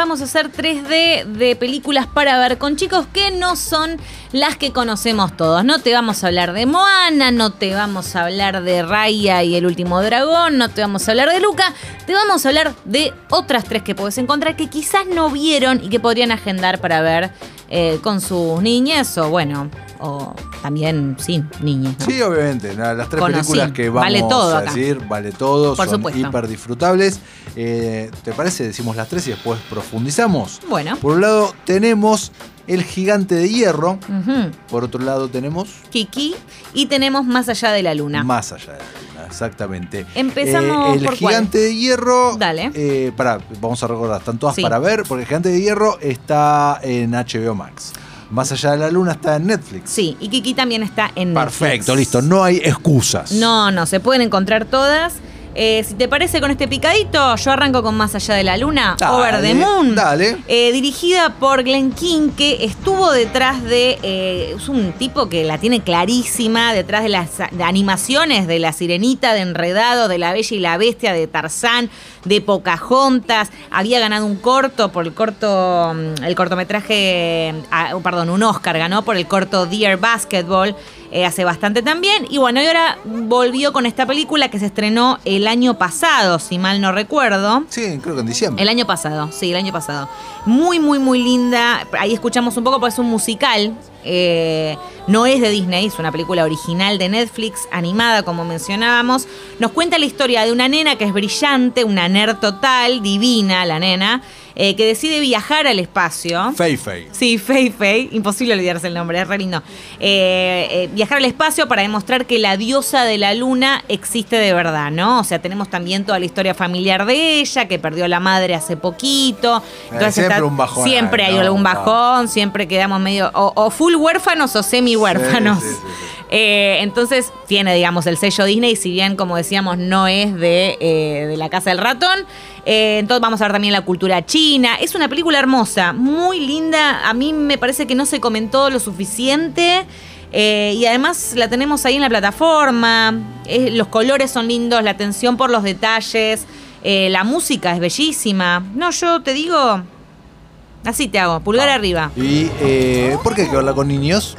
vamos a hacer 3D de películas para ver con chicos que no son las que conocemos todos. No te vamos a hablar de Moana, no te vamos a hablar de Raya y el último dragón, no te vamos a hablar de Luca, te vamos a hablar de otras tres que puedes encontrar que quizás no vieron y que podrían agendar para ver eh, con sus niñas o bueno, o también, sí, niñas. ¿no? Sí, obviamente. la- Las tres Conocí. películas que vamos Vale todo a acá. decir, vale todo, Por son supuesto. hiper disfrutables. Eh, ¿Te parece? Decimos las tres y después profundizamos. Bueno. Por un lado tenemos El Gigante de Hierro. Por otro lado tenemos Kiki y tenemos Más allá de la luna. Más allá de la luna, exactamente. Empezamos Eh, el por cuál? Gigante de Hierro. Dale. Eh, pará, vamos a recordar, están todas Sí. para ver, porque el Gigante de Hierro está en HBO Max. Más allá de la luna está en Netflix. Sí, y Kiki también está en Netflix. Perfecto, listo, no hay excusas. No, no, se pueden encontrar todas. Eh, si te parece con este picadito, yo arranco con Más allá de la luna, Dale, Over the Moon. dale. Eh, dirigida por Glenn King, que estuvo detrás de. eh, es un tipo que la tiene clarísima, detrás de las de animaciones de La Sirenita, de Enredado, de La Bella y la Bestia, de Tarzán, de Pocahontas. Había ganado un corto por el corto. mm, El cortometraje. ah, perdón, un Oscar ganó por el corto Dear Basketball. hace bastante también. Y bueno, y ahora volvió con esta película que se estrenó el año pasado, si mal no recuerdo. Sí, creo que en diciembre. El año pasado, sí, el año pasado. Muy, muy, muy linda. Ahí escuchamos un poco porque es un musical. Eh, no es de Disney, es una película original de Netflix, animada, como mencionábamos. Nos cuenta la historia de una nena que es brillante, una nerd total, divina la nena, eh, que decide viajar al espacio. Fei Fei. Sí, Fei Fei, imposible olvidarse el nombre, es re lindo. Eh, viajar al espacio para demostrar que la diosa de la luna existe de verdad, ¿no? O sea, tenemos también toda la historia familiar de ella, que perdió a la madre hace poquito. Siempre un bajón Siempre hay no, algún no. bajón, siempre quedamos medio, o, o full huérfanos o semi huérfanos. Sí, sí, sí, sí. Eh, entonces tiene, digamos, el sello Disney, si bien, como decíamos, no es de, eh, de la Casa del Ratón. Eh, entonces vamos a ver también la cultura china. Es una película hermosa, muy linda. A mí me parece que no se comentó lo suficiente. Eh, y además la tenemos ahí en la plataforma. Eh, los colores son lindos, la atención por los detalles. eh, la música es bellísima. No, yo te digo. Así te hago, pulgar Ah. arriba. ¿Y eh, por qué hay que verla con niños?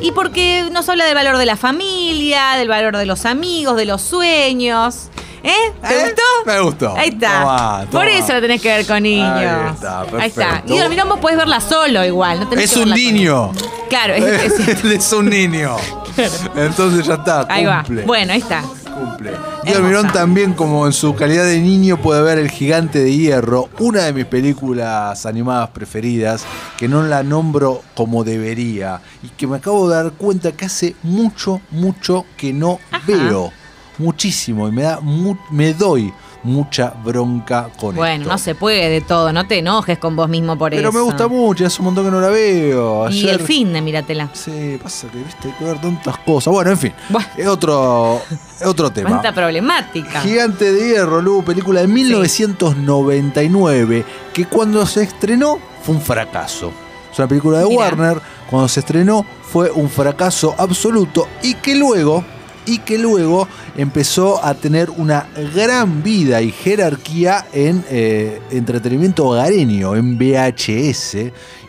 Y porque nos habla del valor de la familia, del valor de los amigos, de los sueños. ¿Eh? ¿Te ¿Eh? gustó? Me gustó. Ahí está. Tomá, Por eso la tenés que ver con niños. Ahí está, Ahí está. perfecto. Y mirá, vos podés verla solo igual. No tenés Es que un con- niño. Claro, es, es- es un niño. Entonces ya está. ahí va. Bueno, ahí está. Cumple. Guido Mirón también, como en su calidad de niño, puede ver El Gigante de Hierro, una de mis películas animadas preferidas, que no la nombro como debería, y que me acabo de dar cuenta que hace mucho, mucho que no Ajá. veo. Muchísimo, y me da mu- me doy mucha bronca con Bueno, esto. no se puede de todo. No te enojes con vos mismo por Pero eso. me gusta mucho, hace un montón que no la veo. Y Ayer- el fin de Míratela. Sí, pasa que viste, hay que ver tantas cosas. Bueno, en fin, Bueno. es otro, otro tema. Cuánta problemática. Gigante de Hierro, Lu, película de 1999, que cuando se estrenó fue un fracaso. Es una película de Mirá. Warner, cuando se estrenó fue un fracaso absoluto y que luego, y que luego empezó a tener una gran vida y jerarquía en eh, entretenimiento hogareño, en VHS,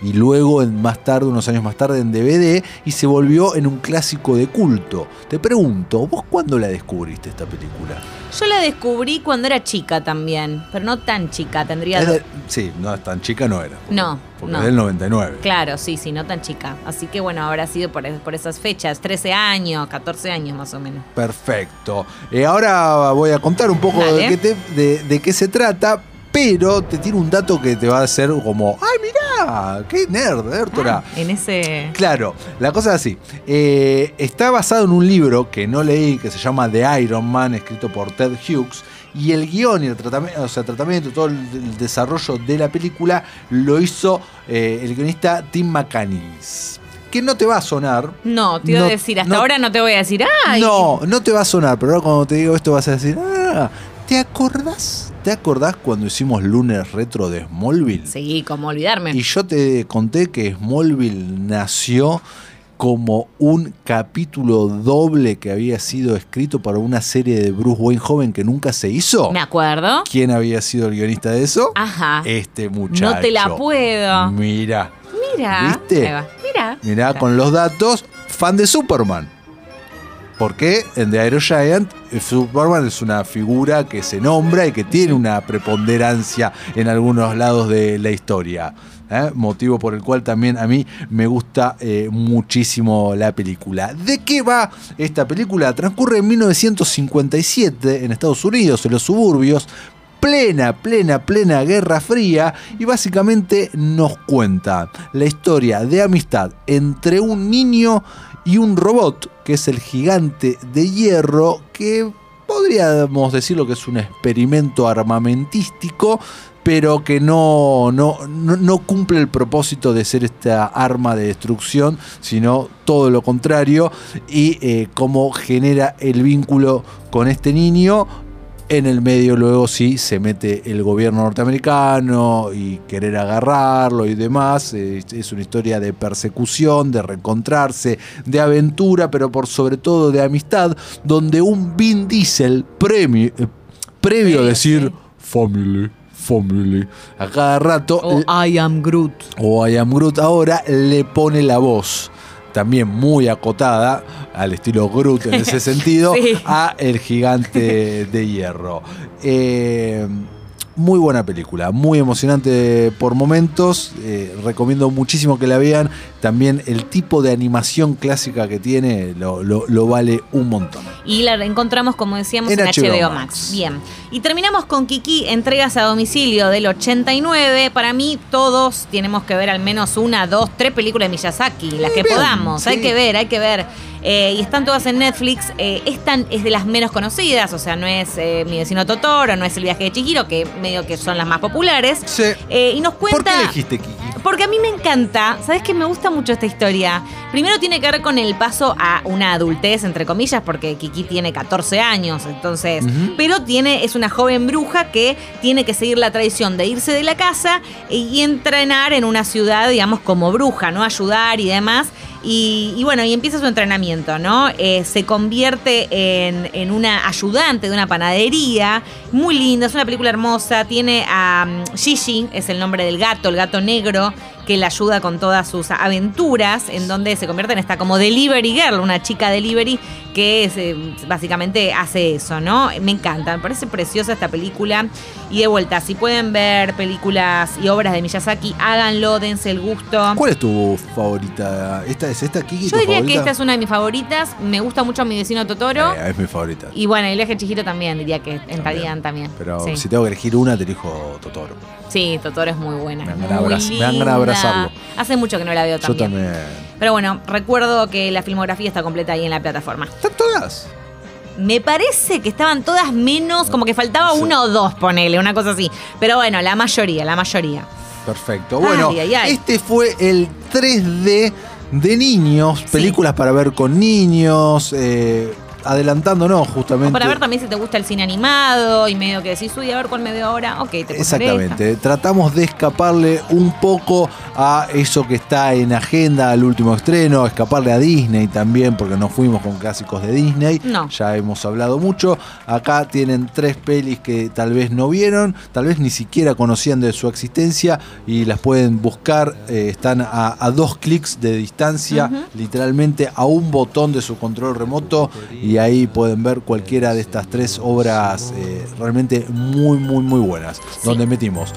y luego en, más tarde, unos años más tarde, en DVD, y se volvió en un clásico de culto. Te pregunto, ¿vos cuándo la descubriste esta película? Yo la descubrí cuando era chica también, pero no tan chica, tendría... De- sí, no tan chica, no era. No, Porque no. es del 99. Claro, sí, sí, no tan chica. Así que bueno, habrá sido por, por esas fechas, 13 años, 14 años más o menos. Perfecto. Eh, ahora voy a contar un poco de qué, te- de- de qué se trata, pero te tiro un dato que te va a hacer como, ¡ay, mirá! ¡Qué nerd, Hértora! Ah, en ese... Claro, la cosa es así. Eh, está basado en un libro que no leí, que se llama The Iron Man, escrito por Ted Hughes. Y el guion y el tratamiento, o sea, tratamiento, todo el, desarrollo de la película lo hizo eh, el guionista Tim McCannis. Que no te va a sonar. No, te iba No, a decir, hasta no- ahora no te voy a decir, ¡ay! No, no te va a sonar, pero ahora cuando te digo esto vas a decir, ah, ¿te acordás? ¿Te acordás cuando hicimos lunes retro de Smallville? Sí, como olvidarme. Y yo te conté que Smallville nació como un capítulo doble que había sido escrito para una serie de Bruce Wayne joven que nunca se hizo? Me acuerdo. ¿Quién había sido el guionista de eso? Ajá. Este muchacho. No te la puedo. Mira. Mira. ¿Viste? Mira. Mirá, con los datos, fan de Superman. Porque en The Aero Giant, eh, Superman es una figura que se nombra y que tiene una preponderancia en algunos lados de la historia. ¿Eh? Motivo por el cual también a mí me gusta eh, muchísimo la película. ¿De qué va esta película? Transcurre en 1957 en Estados Unidos, en los suburbios, plena, plena, plena Guerra Fría y básicamente nos cuenta la historia de amistad entre un niño y un robot, que es el gigante de hierro, que podríamos decirlo que es un experimento armamentístico, pero que no, no, no, cumple el propósito de ser esta arma de destrucción, sino todo lo contrario, y eh, cómo genera el vínculo con este niño, en el medio luego sí se mete el gobierno norteamericano y querer agarrarlo y demás. Es, una historia de persecución, de reencontrarse, de aventura, pero por sobre todo de amistad, donde un Vin Diesel premio, eh, previo a decir family, family, a cada rato O I am Groot. o I Am Groot ahora le pone la voz también muy acotada al estilo Groot en ese sentido Sí. a el gigante de hierro Eh, muy buena película, muy emocionante por momentos. eh, recomiendo muchísimo que la vean. También el tipo de animación clásica que tiene lo, lo- lo vale un montón. Y la encontramos, como decíamos, En en, HBO HBO, Max. Max. Bien. Y terminamos con Kiki, entregas a domicilio del 89. Para mí, todos tenemos que ver al menos una, dos, tres películas de Miyazaki, las que Bien, podamos. sí. Hay que ver, hay que ver. Eh, y están todas en Netflix. Eh, esta es de las menos conocidas, o sea, no es eh, Mi vecino Totoro, no es El viaje de Chihiro, que medio que son las más populares. Sí. Y nos cuenta. ¿Por qué elegiste Kiki? Porque a mí me encanta, ¿sabes qué? Me gusta mucho esta historia. Primero tiene que ver con el paso a una adultez, entre comillas, porque Kiki tiene 14 años, entonces. Pero tiene, es una joven bruja que tiene que seguir la tradición de irse de la casa y entrenar en una ciudad, digamos, como bruja, ¿no? Ayudar y demás. Y, bueno, y empieza su entrenamiento, ¿no? Eh, se convierte en, en una ayudante de una panadería, muy linda, es una película hermosa, tiene a um, Gigi, es el nombre del gato, el gato negro, que le ayuda con todas sus aventuras, en donde se convierte en esta como delivery girl, una chica delivery que eh, básicamente hace eso, ¿no? Me encanta, me parece preciosa esta película. Y de vuelta, si pueden ver películas y obras de Miyazaki, háganlo, dense el gusto. ¿Cuál es tu favorita? ¿Esta es esta Kiki? Yo diría favorita? que esta es una de mis favoritas. Me gusta mucho mi vecino Totoro. Eh, es mi favorita. Y bueno, el de Chihiro también, diría que entrarían también. Pero sí. si tengo que elegir una, te elijo Totoro. Sí, Totoro es muy buena. Me dan ganas de abrazarlo. Hace mucho que no la veo Yo también. también. Pero bueno, recuerdo que la filmografía está completa ahí en la plataforma. ¿Están todas? Me parece que estaban todas menos, como que faltaba una o dos, ponele, una cosa así. Pero bueno, la mayoría, la mayoría. Perfecto. Bueno, Ay, ay, ay. este fue el 3D de niños, películas para ver con niños, eh, adelantándonos justamente. O para ver también si te gusta el cine animado y medio que decís, uy, a ver cuál me veo ahora. Ok, te esta. Exactamente. Tratamos de escaparle un poco a eso que está en agenda, al último estreno, escaparle a Disney también, porque nos fuimos con clásicos de Disney. No. Ya hemos hablado mucho. Acá tienen tres pelis que tal vez no vieron, tal vez ni siquiera conocían de su existencia y las pueden buscar. eh, están a, a dos clics de distancia, literalmente a un botón de su control remoto y ahí pueden ver cualquiera de estas tres obras eh, realmente muy, muy, muy buenas. Donde metimos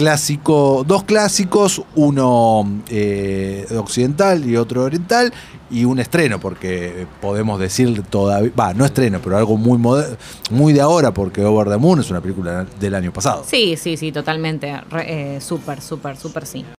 clásico, dos clásicos, uno eh, occidental y otro oriental, y un estreno, porque podemos decir todavía, va, no estreno, pero algo muy muy de ahora, porque Over the Moon es una película del año pasado. Sí, sí, sí, totalmente. Eh, súper, súper, súper sí.